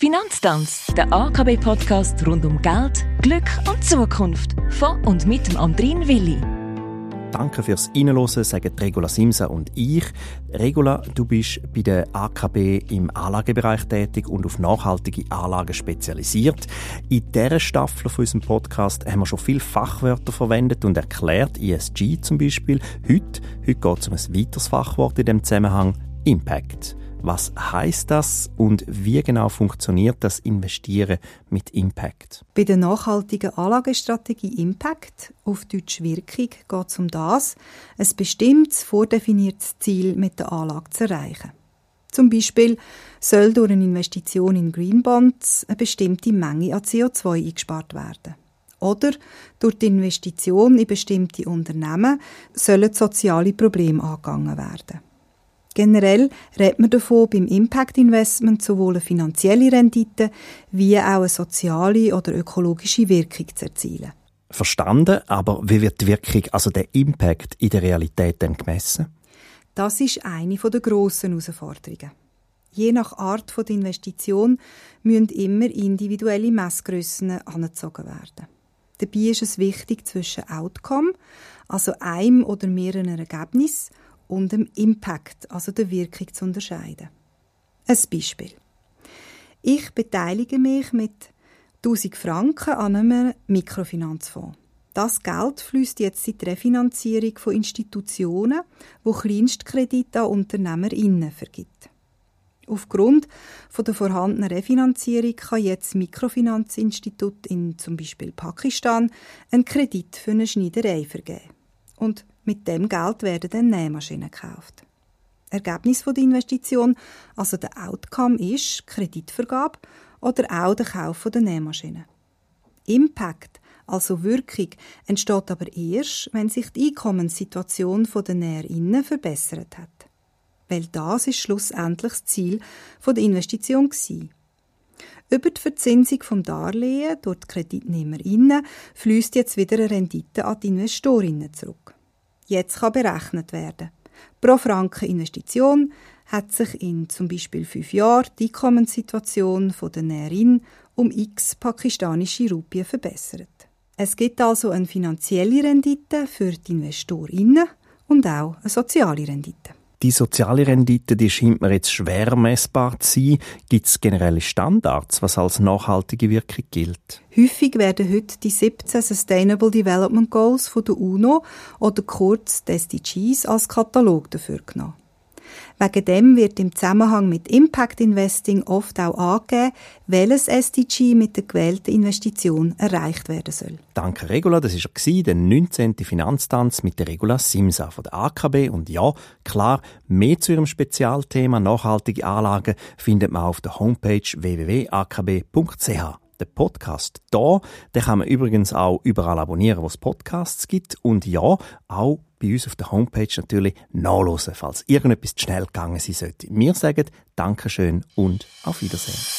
Finanztanz, der AKB-Podcast rund um Geld, Glück und Zukunft. Von und mit dem Andrin Willi. Danke fürs Reinhören, sagen Regula Simsa und ich. Regula, du bist bei der AKB im Anlagebereich tätig und auf nachhaltige Anlagen spezialisiert. In dieser Staffel von unserem Podcast haben wir schon viele Fachwörter verwendet und erklärt, ESG zum Beispiel. Heute, heute geht es um ein weiteres Fachwort in dem Zusammenhang, Impact. Was heißt das und wie genau funktioniert das Investieren mit Impact? Bei der nachhaltigen Anlagestrategie Impact, auf Deutsch Wirkung, geht es um das, ein bestimmtes, vordefiniertes Ziel mit der Anlage zu erreichen. Zum Beispiel soll durch eine Investition in Green Bonds eine bestimmte Menge an CO2 eingespart werden. Oder durch die Investition in bestimmte Unternehmen sollen soziale Probleme angegangen werden. Generell redet man davon, beim Impact Investment sowohl eine finanzielle Rendite wie auch eine soziale oder ökologische Wirkung zu erzielen. Verstanden, aber wie wird die Wirkung, also der Impact in der Realität dann gemessen? Das ist eine der grossen Herausforderungen. Je nach Art der Investition müssen immer individuelle Messgrössen angezogen werden. Dabei ist es wichtig, zwischen Outcome, also einem oder mehreren Ergebnissen, und dem Impact, also der Wirkung, zu unterscheiden. Ein Beispiel. Ich beteilige mich mit 1000 Franken an einem Mikrofinanzfonds. Das Geld fließt jetzt in die Refinanzierung von Institutionen, wo Kleinstkredite an UnternehmerInnen vergibt. Aufgrund von der vorhandenen Refinanzierung kann jetzt Mikrofinanzinstitut in zum Beispiel Pakistan einen Kredit für eine Schneiderei vergeben. Und mit dem Geld werden dann Nähmaschinen gekauft. Ergebnis der Investition, also der Outcome, ist Kreditvergabe oder auch der Kauf der Nähmaschine. Impact, also Wirkung, entsteht aber erst, wenn sich die Einkommenssituation der NäherInnen verbessert hat. Weil das ist schlussendlich das Ziel der Investition. Über die Verzinsung vom Darlehen durch die KreditnehmerInnen fließt jetzt wieder eine Rendite an die InvestorInnen zurück jetzt kann berechnet werden. Pro Franken Investition hat sich in zum Beispiel fünf Jahren die Einkommenssituation der Näherin um x pakistanische Rupien verbessert. Es gibt also eine finanzielle Rendite für die Investorinnen und auch eine soziale Rendite. Die soziale Rendite, die scheint mir jetzt schwer messbar zu sein. Gibt es generelle Standards, was als nachhaltige Wirkung gilt? Häufig werden heute die 17 Sustainable Development Goals von der UNO oder kurz SDGs als Katalog dafür genommen. Wegen dem wird im Zusammenhang mit Impact Investing oft auch angegeben, welches SDG mit der gewählten Investition erreicht werden soll. Danke Regula, das war der 19. Finanztanz mit der Regula Simsa von der AKB. Und ja, klar, mehr zu ihrem Spezialthema nachhaltige Anlagen findet man auf der Homepage www.akb.ch. Der Podcast da, den kann man übrigens auch überall abonnieren, wo es Podcasts gibt. Und ja, auch bei uns auf der Homepage natürlich nachlesen, falls irgendetwas zu schnell gegangen sein sollte. Wir sagen Dankeschön und auf Wiedersehen.